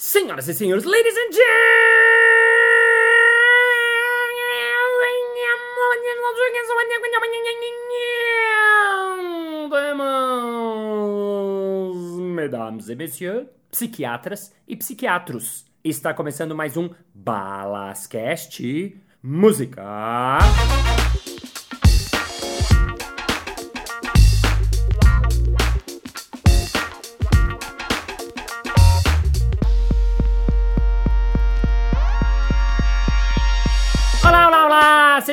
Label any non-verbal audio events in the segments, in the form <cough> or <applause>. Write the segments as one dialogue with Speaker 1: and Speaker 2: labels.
Speaker 1: Senhoras e senhores, ladies and gentlemen, mesdames e messieurs, psiquiatras e psiquiatros. Está começando mais um Balascast Música.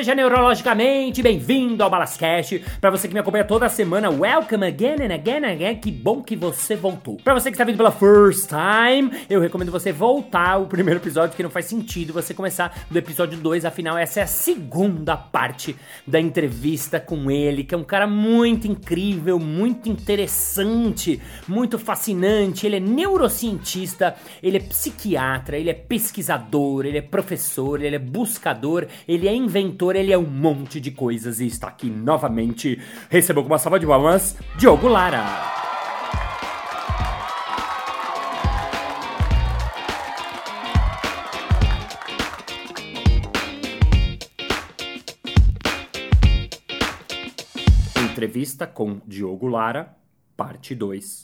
Speaker 1: Seja neurologicamente bem-vindo ao Balascast. Para você que me acompanha toda semana, welcome again and again and again. Que bom que você voltou. Para você que está vindo pela first time, eu recomendo você voltar ao primeiro episódio, que não faz sentido você começar do episódio 2. Afinal, essa é a segunda parte da entrevista com ele, que é um cara muito incrível, muito interessante, muito fascinante. Ele é neurocientista, ele é psiquiatra, ele é pesquisador, ele é professor, ele é buscador, ele é inventor, ele é um monte de coisas e está aqui novamente. Recebeu com uma salva de palmas, Diogo Lara. Entrevista com Diogo Lara, parte 2.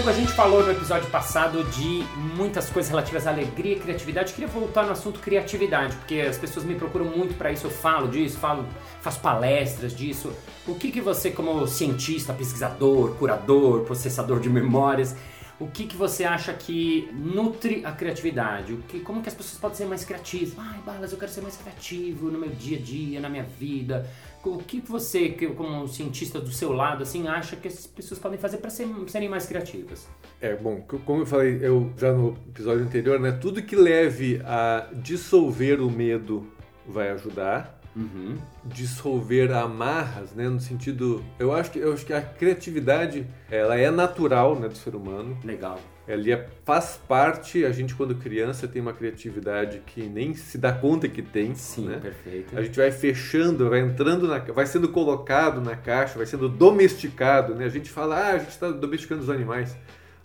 Speaker 1: Diogo, a gente falou no episódio passado de muitas coisas relativas à alegria e criatividade. Eu queria voltar no assunto criatividade, porque as pessoas me procuram muito para isso. Eu falo disso, falo, faço palestras disso. O que, que você, como cientista, pesquisador, curador, processador de memórias, o que, que você acha que nutre a criatividade? O que, como que as pessoas podem ser mais criativas? Ai, Balas, eu quero ser mais criativo no meu dia a dia, na minha vida. O que você, como cientista do seu lado, assim, acha que as pessoas podem fazer para serem mais criativas?
Speaker 2: É, bom, como eu falei eu já no episódio anterior, né? Tudo que leve a dissolver o medo vai ajudar.
Speaker 1: Uhum.
Speaker 2: Dissolver amarras, né? No sentido, eu acho que eu acho que a criatividade, ela é natural, né, do ser humano.
Speaker 1: Legal.
Speaker 2: Ela é- faz parte, a gente quando criança tem uma criatividade que nem se dá conta que tem,
Speaker 1: Sim,
Speaker 2: né?
Speaker 1: perfeito.
Speaker 2: A gente vai fechando, vai entrando, na, vai sendo colocado na caixa, vai sendo domesticado, né? A gente fala, ah, a gente está domesticando os animais.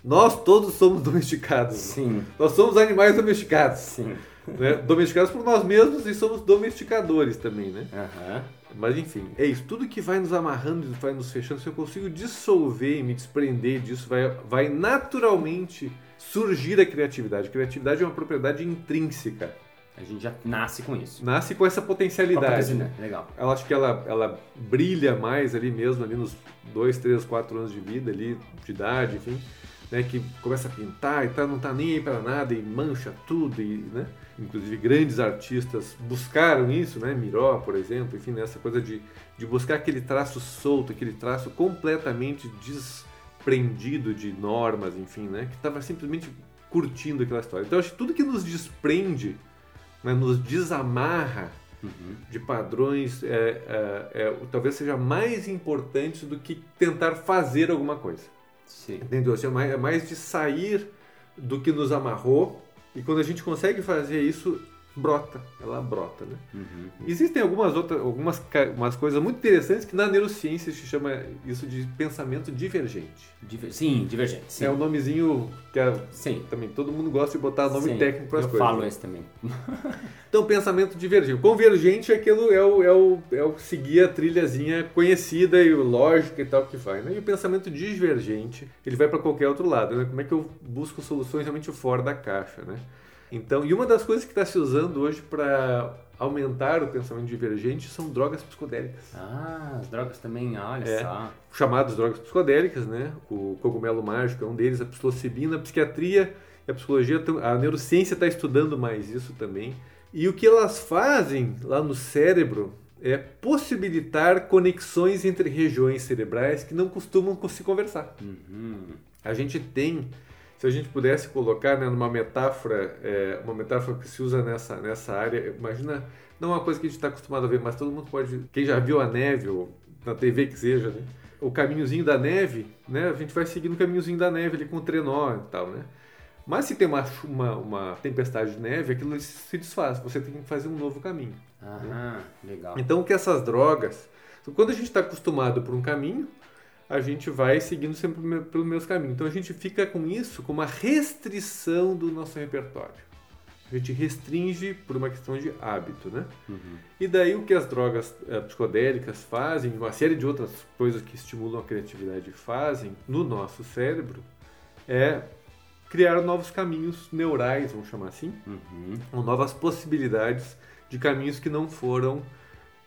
Speaker 2: Nós todos somos <laughs> domesticados.
Speaker 1: Sim,
Speaker 2: Nós somos animais domesticados.
Speaker 1: sim.
Speaker 2: Né? Domesticados por nós mesmos e somos domesticadores também, né?
Speaker 1: Aham.
Speaker 2: Mas enfim, é isso. Tudo que vai nos amarrando e vai nos fechando, se eu consigo dissolver e me desprender disso, vai, vai naturalmente surgir a criatividade. Criatividade é uma propriedade intrínseca.
Speaker 1: A gente já nasce com isso.
Speaker 2: Nasce com essa potencialidade.
Speaker 1: Né? Legal.
Speaker 2: Ela acho que ela, ela brilha mais ali mesmo, ali nos 2, 3, 4 anos de vida, ali, de idade, enfim, né? Que começa a pintar e tá, não tá nem aí para nada e mancha tudo, e, né? Inclusive grandes artistas buscaram isso, né? Miró, por exemplo, enfim, nessa coisa de, de buscar aquele traço solto, aquele traço completamente desprendido de normas, enfim, né? Que estava simplesmente curtindo aquela história. Então acho que tudo que nos desprende, né? nos desamarra
Speaker 1: Uhum.
Speaker 2: de padrões é, é, é, talvez seja mais importante do que tentar fazer alguma coisa.
Speaker 1: Sim.
Speaker 2: Entendeu? Assim, é, mais, é mais de sair do que nos amarrou e quando a gente consegue fazer isso, brota, ela brota, né?
Speaker 1: Uhum.
Speaker 2: Existem algumas outras, algumas umas coisas muito interessantes que na neurociência se chama isso de pensamento divergente.
Speaker 1: Diver- Sim, divergente. Sim.
Speaker 2: É um nomezinho que é-
Speaker 1: Sim.
Speaker 2: também todo mundo gosta de botar nome
Speaker 1: Sim.
Speaker 2: técnico para as
Speaker 1: Eu
Speaker 2: coisas.
Speaker 1: falo
Speaker 2: né?
Speaker 1: esse também. <laughs>
Speaker 2: Então, pensamento divergente. Convergente é aquilo, é o, é o, é o seguir a trilhazinha conhecida e lógica e tal que vai. Né? E o pensamento divergente, ele vai para qualquer outro lado. Né? Como é que eu busco soluções realmente fora da caixa, né? Então, e uma das coisas que está se usando hoje para aumentar o pensamento divergente são drogas psicodélicas.
Speaker 1: Ah, as drogas também, olha
Speaker 2: É.
Speaker 1: só.
Speaker 2: Chamadas drogas psicodélicas, né? O cogumelo mágico é um deles, a psilocibina, a psiquiatria e a psicologia, a neurociência está estudando mais isso também. E o que elas fazem lá no cérebro é possibilitar conexões entre regiões cerebrais que não costumam se conversar.
Speaker 1: Uhum.
Speaker 2: A gente tem, se a gente pudesse colocar né, numa metáfora, é, uma metáfora que se usa nessa, nessa área, imagina, não é uma coisa que a gente está acostumado a ver, mas todo mundo pode, quem já viu a neve, ou na TV que seja, né? o caminhozinho da neve, né? A gente vai seguindo o caminhozinho da neve ali com o trenó e tal, né? Mas se tem uma, uma, uma tempestade de neve, aquilo se desfaz. Você tem que fazer um novo caminho.
Speaker 1: Aham, legal.
Speaker 2: Então, o que essas drogas. Quando a gente está acostumado por um caminho, a gente vai seguindo sempre pelo me- pelo mesmo caminho. Então, a gente fica com isso como uma restrição do nosso repertório. A gente restringe por uma questão de hábito, né?
Speaker 1: Uhum.
Speaker 2: E daí o que as drogas eh, psicodélicas fazem, uma série de outras coisas que estimulam a criatividade fazem no nosso cérebro, é criar novos caminhos neurais, vamos chamar assim,
Speaker 1: Uhum.
Speaker 2: ou novas possibilidades de caminhos que não foram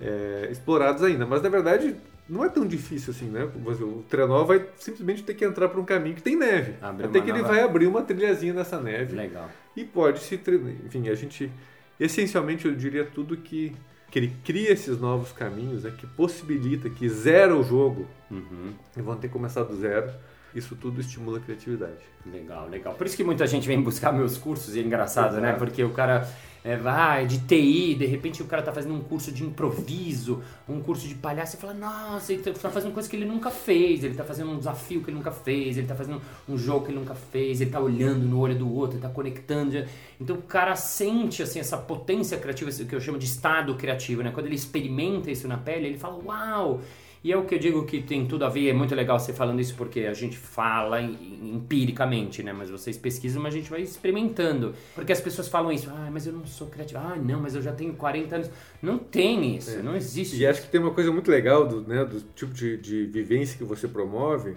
Speaker 2: é, explorados ainda. Mas na verdade não é tão difícil assim, né? O trenó vai simplesmente ter que entrar por um caminho que tem neve.
Speaker 1: Abrir
Speaker 2: Até que ele
Speaker 1: nova-
Speaker 2: vai abrir uma trilhazinha nessa neve
Speaker 1: Legal.
Speaker 2: e pode se treinar. Enfim, a gente essencialmente eu diria tudo que que ele cria esses novos caminhos, né, que possibilita, que zera o jogo
Speaker 1: Uhum.
Speaker 2: e vão ter que começar do zero. Isso tudo estimula a criatividade.
Speaker 1: Legal, legal. Por isso que muita gente vem buscar meus cursos e é engraçado, né?
Speaker 2: Exato.
Speaker 1: Porque o cara é, vai de TI, de repente o cara tá fazendo um curso de improviso, um curso de palhaço, e fala, nossa, ele tá fazendo coisa que ele nunca fez, ele tá fazendo um desafio que ele nunca fez, ele tá fazendo um jogo que ele nunca fez, ele tá olhando no olho do outro, ele tá conectando. Então o cara sente assim essa potência criativa, que eu chamo de estado criativo, né? Quando ele experimenta isso na pele, ele fala, uau! E é o que eu digo que tem tudo a ver, é muito legal você falando isso porque a gente fala em- empiricamente, né? Mas vocês pesquisam, mas a gente vai experimentando. Porque as pessoas falam isso, ah, mas eu não sou criativo, ah, não, mas eu já tenho 40 anos. Não tem isso, não existe
Speaker 2: E acho que tem uma coisa muito legal do, né, do tipo de, de vivência que você promove,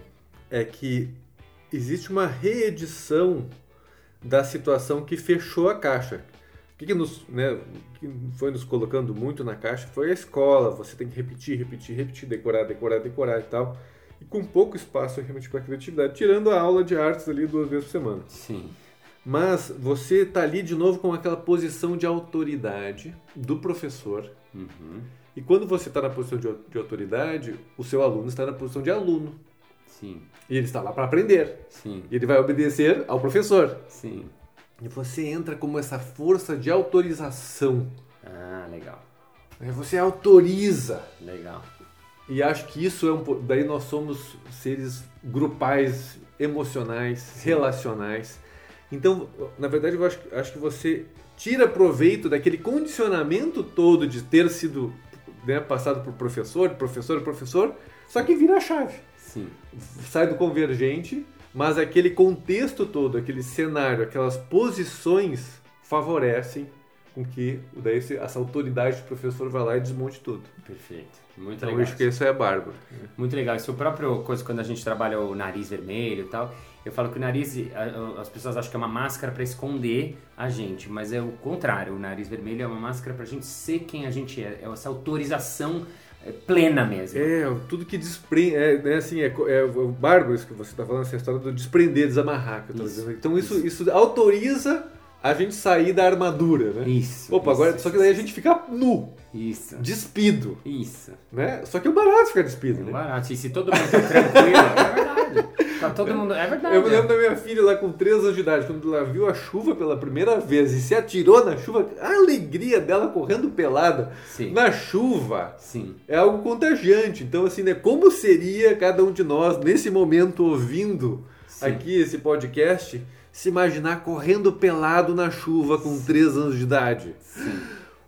Speaker 2: é que existe uma reedição da situação que fechou a caixa. O que, que nos, né, que foi nos colocando muito na caixa foi a escola. Você tem que repetir, repetir, repetir, decorar, decorar, decorar e tal. E com pouco espaço realmente para criatividade, tirando a aula de artes ali duas vezes por semana.
Speaker 1: Sim,
Speaker 2: Mas você tá ali de novo com aquela posição de autoridade do professor.
Speaker 1: uhum.
Speaker 2: E quando você está na posição de, de autoridade, o seu aluno está na posição de aluno.
Speaker 1: sim,
Speaker 2: E ele está lá para aprender.
Speaker 1: sim,
Speaker 2: E ele vai obedecer ao professor.
Speaker 1: sim.
Speaker 2: E você entra como essa força de autorização.
Speaker 1: Ah, legal,
Speaker 2: Aí Você autoriza.
Speaker 1: legal.
Speaker 2: E acho que isso é um. Daí nós somos seres grupais, emocionais, relacionais. Então, na verdade, eu acho, acho que você tira proveito daquele condicionamento todo de ter sido né, passado por professor, professor professor, só que vira a chave.
Speaker 1: Sim,
Speaker 2: Sai do convergente, mas aquele contexto todo, aquele cenário, aquelas posições favorecem com que daí essa autoridade do professor vá lá e desmonte tudo.
Speaker 1: perfeito. Muito
Speaker 2: Então, eu
Speaker 1: legal.
Speaker 2: acho que isso é bárbaro.
Speaker 1: Muito legal. Isso é a própria coisa quando a gente trabalha o nariz vermelho e tal. Eu falo que o nariz, as pessoas acham que é uma máscara para esconder a gente, mas é o contrário. O nariz vermelho é uma máscara para a gente ser quem a gente é. É essa autorização plena mesmo.
Speaker 2: É, tudo que desprende. É, né, assim, é, é o bárbaro isso que você está falando, essa história do desprender, desamarrar. Que eu tô
Speaker 1: Isso,
Speaker 2: dizendo. Então isso, isso autoriza a gente sair da armadura, né?
Speaker 1: Isso.
Speaker 2: Opa,
Speaker 1: isso,
Speaker 2: agora. Só que daí a gente fica nu,
Speaker 1: Isso.
Speaker 2: despido,
Speaker 1: Isso.
Speaker 2: né? Só que é barato ficar
Speaker 1: É
Speaker 2: despido, né?
Speaker 1: barato. E se todo mundo tá tranquilo, é verdade. Tá todo mundo. É verdade.
Speaker 2: Eu me lembro da minha filha lá com 3 anos de idade, quando ela viu a chuva pela primeira vez e se atirou na chuva, a alegria dela correndo pelada
Speaker 1: Sim.
Speaker 2: na chuva.
Speaker 1: Sim.
Speaker 2: é algo contagiante. Então, assim, né? Como seria cada um de nós, nesse momento, ouvindo
Speaker 1: Sim.
Speaker 2: aqui esse podcast, se imaginar correndo pelado na chuva com 3 anos de idade?
Speaker 1: Sim.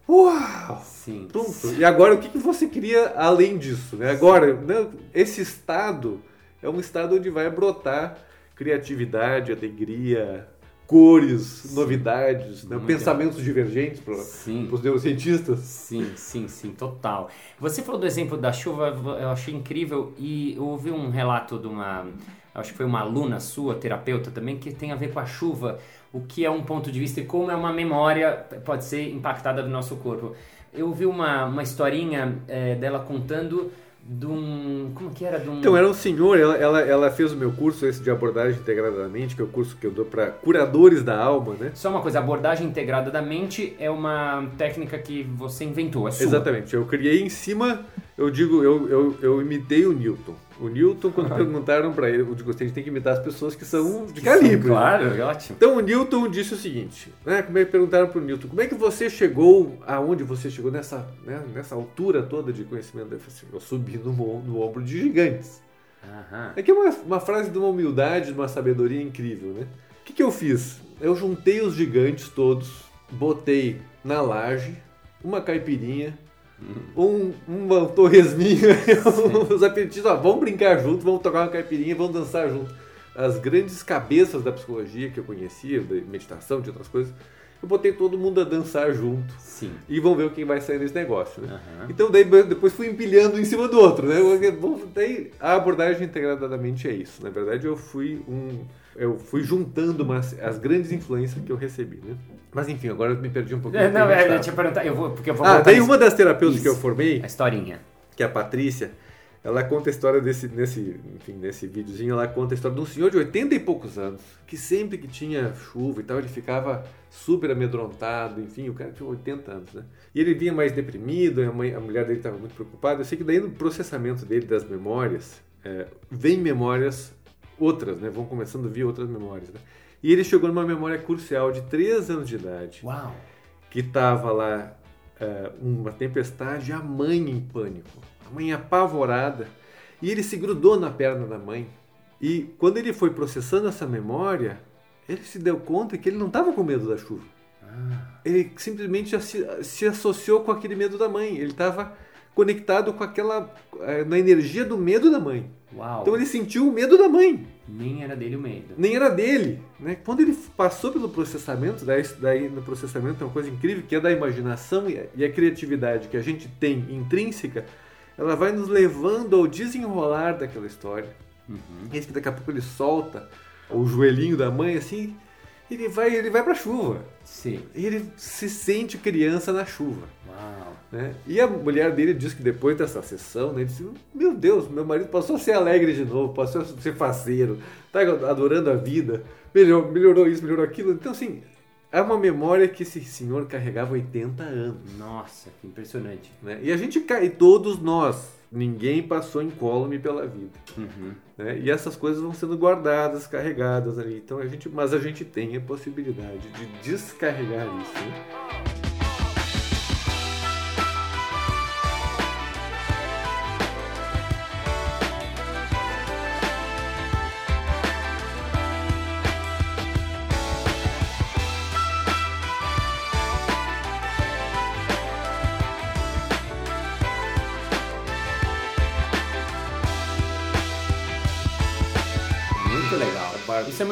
Speaker 2: Uau!
Speaker 1: Sim.
Speaker 2: Pronto. E agora, o que você queria além disso? Né? Agora, né, esse estado é um estado onde vai brotar criatividade, alegria, cores, novidades, né? Pensamentos divergentes para os neurocientistas.
Speaker 1: Sim, sim, sim, total. Você falou do exemplo da chuva, eu achei incrível e eu ouvi um relato de uma, acho que foi uma aluna sua, terapeuta também, que tem a ver com a chuva, o que é um ponto de vista e como é uma memória pode ser impactada do nosso corpo. Eu ouvi uma, uma historinha eh, dela contando de um, como que era? De um...
Speaker 2: Então, era um senhor, ela, ela, ela fez o meu curso, esse de abordagem integrada da mente, que é o curso que eu dou para curadores da alma, né?
Speaker 1: Só uma coisa, abordagem integrada da mente é uma técnica que você inventou, é sua.
Speaker 2: Exatamente, eu criei em cima, eu digo, eu, eu, eu imitei o Newton. O Newton, quando perguntaram para ele, eu digo, a gente tem que imitar as pessoas que são de calibre.
Speaker 1: Claro, é ótimo.
Speaker 2: Então o Newton disse o seguinte, né? Como é que perguntaram para o Newton, como é que você chegou aonde você chegou nessa, né, nessa altura toda de conhecimento? Falou assim, eu subi no, no ombro de gigantes.
Speaker 1: Aham.
Speaker 2: É que é uma, uma frase de uma humildade, de uma sabedoria incrível, né? O que, que eu fiz? Eu juntei os gigantes todos, botei na laje uma caipirinha, um, uma torresminha, <laughs> os apetites, ó, vamos brincar junto, vamos tocar uma caipirinha, vamos dançar junto. As grandes cabeças da psicologia que eu conhecia, da meditação, de outras coisas, eu botei todo mundo a dançar junto.
Speaker 1: Sim.
Speaker 2: E vamos ver o que vai sair desse negócio, né?
Speaker 1: Aham.
Speaker 2: Então daí depois fui empilhando um em cima do outro, né? Daí a abordagem integradamente é isso. Na verdade eu fui um eu fui juntando umas, as grandes influências que eu recebi, né? Mas enfim, agora eu me perdi um pouquinho.
Speaker 1: É, não, é, eu
Speaker 2: tava.
Speaker 1: te perguntar, eu vou, porque eu vou
Speaker 2: Ah, daí uma das terapeutas que eu
Speaker 1: Isso.
Speaker 2: formei,
Speaker 1: A historinha.
Speaker 2: que é a Patrícia, ela conta a história desse, nesse, enfim, nesse videozinho, ela conta a história de um senhor de 80 e poucos anos, que sempre que tinha chuva e tal, ele ficava super amedrontado, enfim, o cara tinha 80 anos, né? E ele vinha mais deprimido, a, mãe, a mulher dele estava muito preocupada. Eu sei que daí no processamento dele das memórias, é, vem memórias outras, né? Vão começando a vir outras memórias, né? E ele chegou numa memória crucial de 3 anos de idade
Speaker 1: Uau.
Speaker 2: que estava lá é, uma tempestade, a mãe em pânico, a mãe apavorada, e ele se grudou na perna da mãe. E quando ele foi processando essa memória, ele se deu conta que ele não estava com medo da chuva. Ele simplesmente se, se associou com aquele medo da mãe. Ele estava conectado com aquela é, na energia do medo da mãe.
Speaker 1: Uau.
Speaker 2: Então ele sentiu o medo da mãe
Speaker 1: Nem era dele o medo.
Speaker 2: nem era dele. Né? Quando ele passou pelo processamento, daí, daí no processamento é uma coisa incrível, que é da imaginação e a, e a criatividade que a gente tem intrínseca, ela vai nos levando ao desenrolar daquela história.
Speaker 1: Uhum.
Speaker 2: Esse que daqui a pouco ele solta o joelhinho da mãe assim, ele vai, ele vai pra chuva.
Speaker 1: Sim.
Speaker 2: E ele se sente criança na chuva.
Speaker 1: Uau.
Speaker 2: Né? E a mulher dele diz que depois dessa sessão, né, ele disse: Meu Deus, meu marido passou a ser alegre de novo, passou a ser faceiro, tá adorando a vida, melhorou, melhorou isso, melhorou aquilo. Então, assim, é uma memória que esse senhor carregava 80 anos.
Speaker 1: Nossa, que impressionante.
Speaker 2: Né? E a gente cai, todos nós, ninguém passou incólume pela vida.
Speaker 1: Uhum.
Speaker 2: Né? E essas coisas vão sendo guardadas, carregadas ali. Então a gente, mas a gente tem a possibilidade de descarregar isso. Né?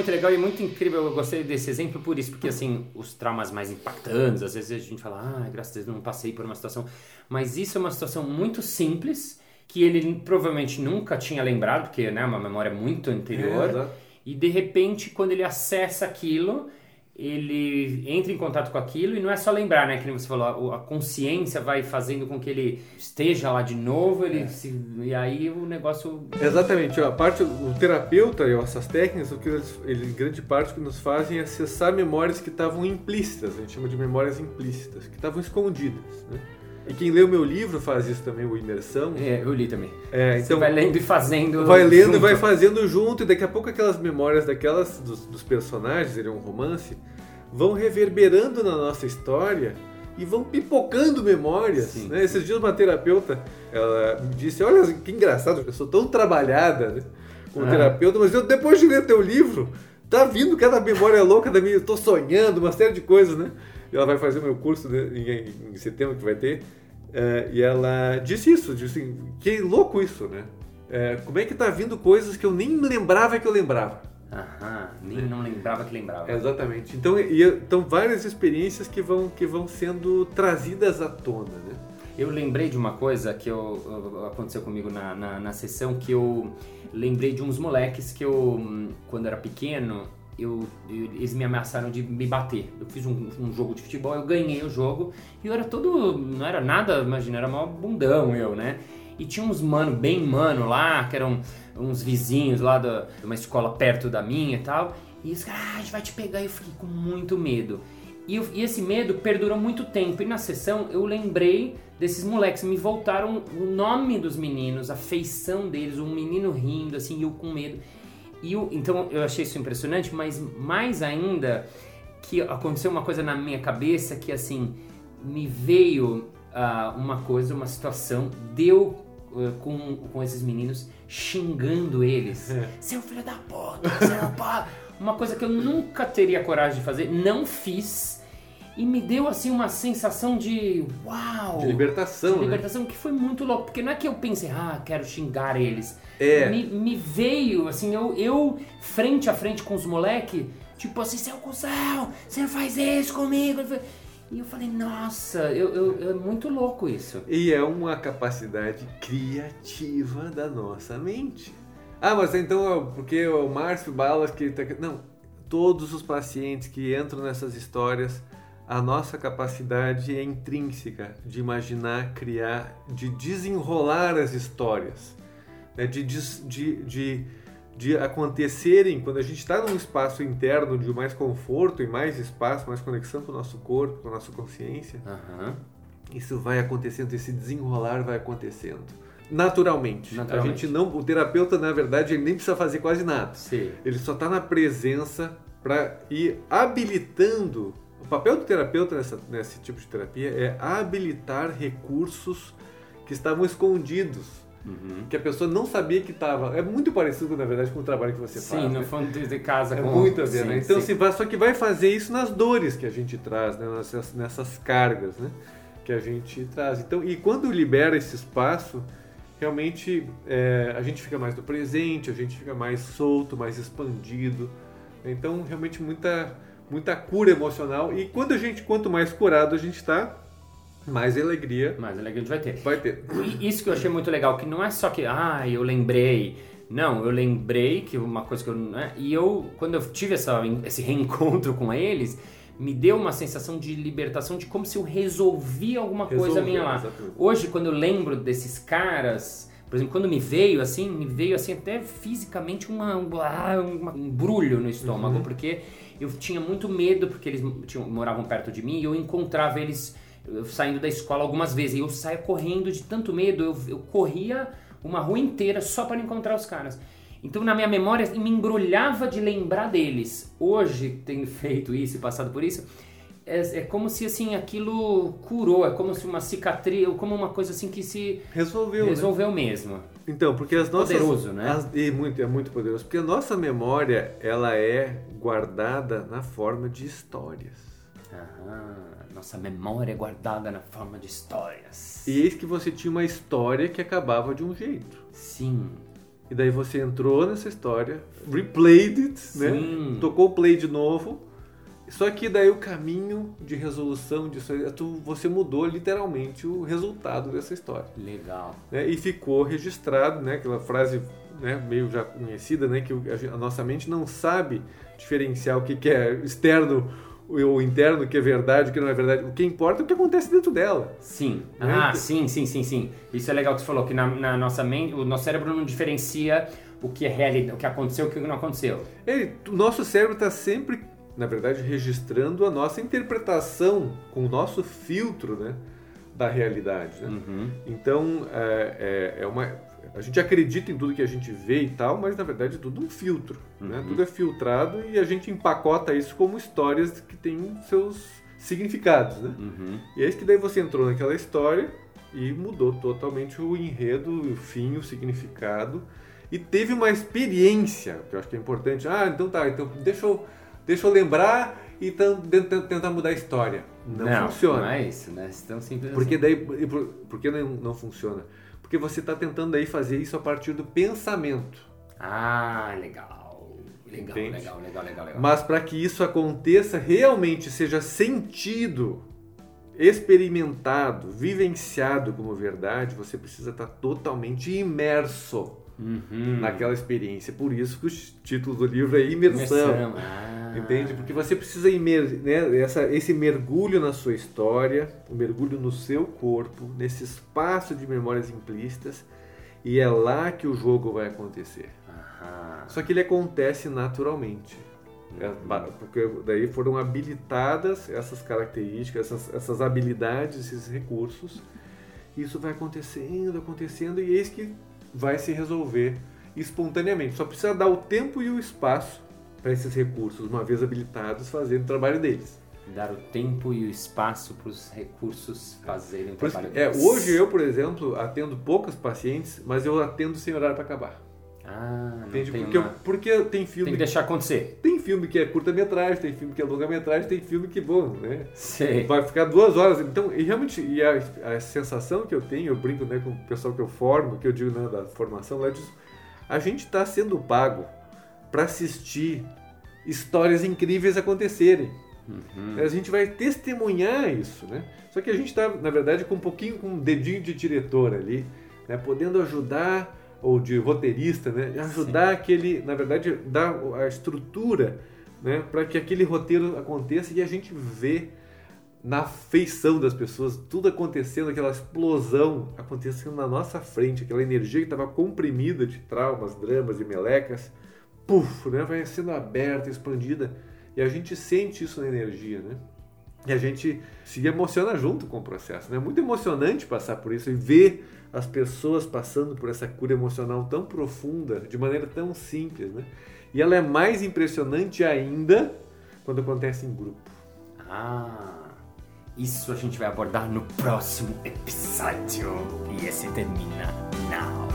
Speaker 1: Muito legal e muito incrível. Eu gostei desse exemplo por isso, porque assim, os traumas mais impactantes, às vezes a gente fala, ah, graças a Deus não passei por uma situação. Mas isso é uma situação muito simples, que ele provavelmente nunca tinha lembrado, porque né, é uma memória muito anterior.
Speaker 2: É,
Speaker 1: e de repente, quando ele acessa aquilo, ele entra em contato com aquilo e não é só lembrar, né? Que nem você falou, a a consciência vai fazendo com que ele esteja lá de novo,
Speaker 2: É.
Speaker 1: ele se- e aí o negócio
Speaker 2: Exatamente, a parte o terapeuta e essas técnicas, o que eles, eles, em grande parte o que nos fazem é acessar memórias que estavam implícitas, a gente chama de memórias implícitas, que estavam escondidas, né? E quem lê o meu livro faz isso também, o Imersão.
Speaker 1: É, eu li também.
Speaker 2: É,
Speaker 1: Você
Speaker 2: então
Speaker 1: vai lendo e fazendo.
Speaker 2: vai lendo e
Speaker 1: junto.
Speaker 2: vai fazendo junto, e daqui a pouco aquelas memórias daquelas dos, dos personagens, ele é um romance, vão reverberando na nossa história e vão pipocando memórias.
Speaker 1: Sim,
Speaker 2: né? Esses dias uma terapeuta ela me disse, olha que engraçado, eu sou tão trabalhada né, como
Speaker 1: Ah.
Speaker 2: terapeuta, mas eu, depois de ler teu livro, tá vindo cada memória louca da minha, eu tô sonhando, uma série de coisas, né? E ela vai fazer o meu curso né, em, em setembro que vai ter. É, e ela disse isso, disse assim, que louco isso, né? É, como é que tá vindo coisas que eu nem lembrava que eu lembrava?
Speaker 1: Aham, nem não lembrava que lembrava.
Speaker 2: Exatamente. Então, e, então várias experiências que vão, que vão sendo trazidas à tona, né?
Speaker 1: Eu lembrei de uma coisa que eu, eu- aconteceu comigo na, na, na sessão, que eu lembrei de uns moleques que eu, hum, quando era pequeno, eu, eles me ameaçaram de me bater. Eu fiz um, um jogo de futebol, eu ganhei o jogo, e eu era todo, não era nada, imagina, era mó bundão eu, né? E tinha uns mano, bem mano lá, que eram uns vizinhos lá da, de uma escola perto da minha e tal. E eles, ah, a gente vai te pegar. E eu fiquei com muito medo. E, eu- e esse medo perdurou muito tempo. E na sessão eu lembrei desses moleques. Me voltaram o nome dos meninos, a feição deles, um menino rindo, assim, eu com medo. E eu, então eu achei isso impressionante, mas mais ainda que aconteceu uma coisa na minha cabeça que assim me veio ah, uma coisa, uma situação, deu ah, com, com esses meninos xingando eles. <laughs>
Speaker 2: É.
Speaker 1: Seu filho da puta, seu pá. uma coisa que eu nunca teria coragem de fazer, não fiz e me deu assim uma sensação de uau,
Speaker 2: De libertação,
Speaker 1: de
Speaker 2: né?
Speaker 1: libertação que foi muito louco, porque não é que eu pensei, ah, quero xingar eles.
Speaker 2: É.
Speaker 1: Me, me veio, assim, eu, eu frente a frente com os moleque, tipo assim, seu cuzão, você não faz isso comigo. E eu falei, nossa, eu, eu- é muito louco isso.
Speaker 2: E é uma capacidade criativa da nossa mente. Ah, mas então é porque o Márcio Balas que tá... não, todos os pacientes que entram nessas histórias, a nossa capacidade é intrínseca de imaginar, criar, de desenrolar as histórias, né? de, de, de, de acontecerem quando a gente está num espaço interno de mais conforto e mais espaço, mais conexão com o nosso corpo, com a nossa consciência.
Speaker 1: Aham.
Speaker 2: Isso vai acontecendo, esse desenrolar vai acontecendo. Naturalmente.
Speaker 1: Naturalmente.
Speaker 2: A gente não, o terapeuta, na verdade, ele nem precisa fazer quase nada.
Speaker 1: Sim.
Speaker 2: Ele só está na presença para ir habilitando. O papel do terapeuta nessa, nesse tipo de terapia é habilitar recursos que estavam escondidos,
Speaker 1: Uhum.
Speaker 2: que a pessoa não sabia que estava. É muito parecido, na verdade, com o trabalho que você
Speaker 1: Sim,
Speaker 2: faz.
Speaker 1: no
Speaker 2: né?
Speaker 1: fundo de casa
Speaker 2: É
Speaker 1: com...
Speaker 2: muito a ver,
Speaker 1: sim,
Speaker 2: né? Então,
Speaker 1: sim.
Speaker 2: vai, só que vai fazer isso nas dores que a gente traz, né? nessas, nessas cargas, né? Que a gente traz. Então, e quando libera esse espaço, realmente é, a gente fica mais no presente, a gente fica mais solto, mais expandido. Então, realmente muita, muita cura emocional. E quando a gente, quanto mais curado a gente está, mais alegria
Speaker 1: Mas é legal, a gente vai ter.
Speaker 2: vai ter.
Speaker 1: E Isso que eu achei muito legal, que não é só que, ah, eu lembrei. Não, eu lembrei que uma coisa que eu. Né? E eu, quando eu tive essa, esse reencontro com eles, me deu uma sensação de libertação, de como se eu resolvia alguma coisa
Speaker 2: Resolveu,
Speaker 1: minha lá.
Speaker 2: exatamente.
Speaker 1: Hoje, quando eu lembro desses caras, por exemplo, quando me veio assim, me veio assim até fisicamente uma, uma- um embrulho no estômago,
Speaker 2: Uhum.
Speaker 1: porque eu tinha muito medo, porque eles tinham, moravam perto de mim e eu encontrava eles saindo da escola algumas vezes. E eu saía correndo de tanto medo, eu, eu corria uma rua inteira só para encontrar os caras. Então, na minha memória, me embrulhava de lembrar deles. Hoje, tendo feito isso e passado por isso, é, é como se assim aquilo curou, é como se uma cicatriz, como uma coisa assim que se
Speaker 2: Resolveu, né?
Speaker 1: resolveu mesmo.
Speaker 2: Então, porque as nossas
Speaker 1: Poderoso, né?
Speaker 2: as- e muito é muito poderoso, porque a nossa memória ela é guardada na forma de histórias.
Speaker 1: Aham, nossa memória é guardada na forma de histórias.
Speaker 2: E eis que você tinha uma história que acabava de um jeito.
Speaker 1: Sim,
Speaker 2: E daí você entrou nessa história, replayed it,
Speaker 1: Sim.
Speaker 2: né? Tocou o play de novo. Só que daí o caminho de resolução disso, aí, tu, você mudou literalmente o resultado dessa história.
Speaker 1: legal.
Speaker 2: né, e ficou registrado, né, aquela frase né, meio já conhecida, né, que a, nossa mente não sabe diferenciar o que, que é externo ou interno, o que é verdade, o que não é verdade. O que importa é o que acontece dentro dela.
Speaker 1: Sim.
Speaker 2: Né?
Speaker 1: Ah, sim, sim, sim, sim. Isso é legal que você falou, que na, na nossa mente, o nosso cérebro não diferencia o que é realidade, o que aconteceu e o que não aconteceu.
Speaker 2: Ele, o nosso cérebro está sempre, na verdade, registrando a nossa interpretação com o nosso filtro, né, da realidade. Né?
Speaker 1: Uhum.
Speaker 2: Então, é, é- é uma. A gente acredita em tudo que a gente vê e tal, mas na verdade é tudo um filtro. Né?
Speaker 1: Uhum.
Speaker 2: Tudo é filtrado e a gente empacota isso como histórias que têm seus significados. Né?
Speaker 1: Uhum.
Speaker 2: E é isso que daí você entrou naquela história e mudou totalmente o enredo, o fim, o significado. E teve uma experiência, que eu acho que é importante. Ah, então tá, então deixa eu, deixa eu lembrar e então, tentar mudar a história. Não, funciona.
Speaker 1: Não é isso, né? Tão simples
Speaker 2: Porque
Speaker 1: assim.
Speaker 2: daí, e por, por que não, não funciona? Porque você está tentando aí fazer isso a partir do pensamento.
Speaker 1: Ah, legal. Legal,
Speaker 2: Entende?
Speaker 1: legal, legal, legal, legal.
Speaker 2: Mas para que isso aconteça, realmente seja sentido, experimentado, vivenciado como verdade, você precisa estar totalmente imerso
Speaker 1: Uhum.
Speaker 2: naquela experiência. Por isso que o título do livro é Imersão.
Speaker 1: Imersão. Ah.
Speaker 2: Entende? Porque você precisa imer, né, essa, esse mergulho na sua história, o mergulho no seu corpo, nesse espaço de memórias implícitas, e é lá que o jogo vai acontecer.
Speaker 1: Aham.
Speaker 2: Só que ele acontece naturalmente. É, ba- porque daí foram habilitadas essas características, essas, essas habilidades, esses recursos. E isso vai acontecendo, acontecendo, e eis que vai se resolver espontaneamente. Só precisa dar o tempo e o espaço para esses recursos, uma vez habilitados, fazerem o trabalho deles.
Speaker 1: Dar o tempo e o espaço para os recursos fazerem o trabalho
Speaker 2: é,
Speaker 1: deles.
Speaker 2: hoje eu, por exemplo, atendo poucas pacientes, mas eu atendo sem horário para acabar.
Speaker 1: Ah, não
Speaker 2: Entende?
Speaker 1: tem
Speaker 2: Porque,
Speaker 1: uma-
Speaker 2: porque tem filme
Speaker 1: Tem que deixar acontecer.
Speaker 2: Tem filme que é curta-metragem, tem filme que é longa-metragem, tem filme que, bom, né?
Speaker 1: Sei.
Speaker 2: Vai ficar duas horas. Então, e realmente, e a, a sensação que eu tenho, eu brinco né, com o pessoal que eu formo, que eu digo né, da formação, lá diz, a gente está sendo pago para assistir histórias incríveis acontecerem.
Speaker 1: Uhum.
Speaker 2: A gente vai testemunhar isso, né? Só que a gente está, na verdade, com um pouquinho com um dedinho de diretor ali, né? podendo ajudar, ou de roteirista, né? Ajudar
Speaker 1: Sim.
Speaker 2: aquele, na verdade, dar a estrutura né? para que aquele roteiro aconteça e a gente vê na feição das pessoas tudo acontecendo, aquela explosão acontecendo na nossa frente, aquela energia que estava comprimida de traumas, dramas e melecas, puf, né? vai sendo aberta, expandida e a gente sente isso na energia, né? E a gente se emociona junto com o processo. né? É muito emocionante passar por isso e ver as pessoas passando por essa cura emocional tão profunda, de maneira tão simples. Né? E ela é mais impressionante ainda quando acontece em grupo.
Speaker 1: Ah, isso a gente vai abordar no próximo episódio. E esse termina now.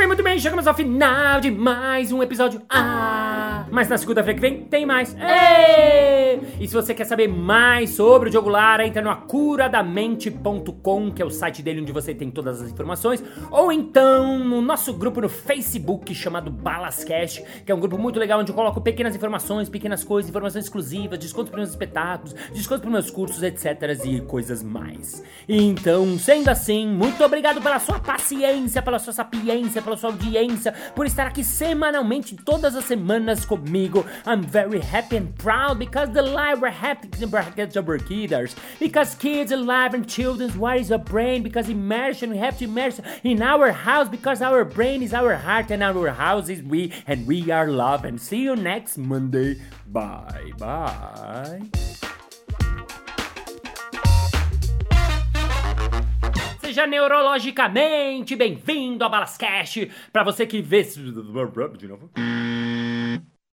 Speaker 1: Bem, muito bem. Chegamos ao final de mais um episódio. Ah! Mas na segunda-feira que vem tem mais. E se você quer saber mais sobre o Diogo Lara, entra no acuradamente.com, que é o site dele onde você tem todas as informações. Ou então no nosso grupo no Facebook chamado Balascast, que é um grupo muito legal onde eu coloco pequenas informações, pequenas coisas, informações exclusivas, descontos para meus espetáculos, descontos para meus cursos, etc. e coisas mais. Então, sendo assim, muito obrigado pela sua paciência, pela sua sapiência, pela sua audiência, por estar aqui semanalmente, todas as semanas comigo. I'm very happy and proud because the we're happy in brackets over kids. Because kids alive and children's what is a brain? Because immersion, we have to immerse in our house because our brain is our heart and our house is we and we are love. And see you next Monday. Bye bye. Seja neurologicamente bem-vindo a Balascast. Pra você que vê. De novo.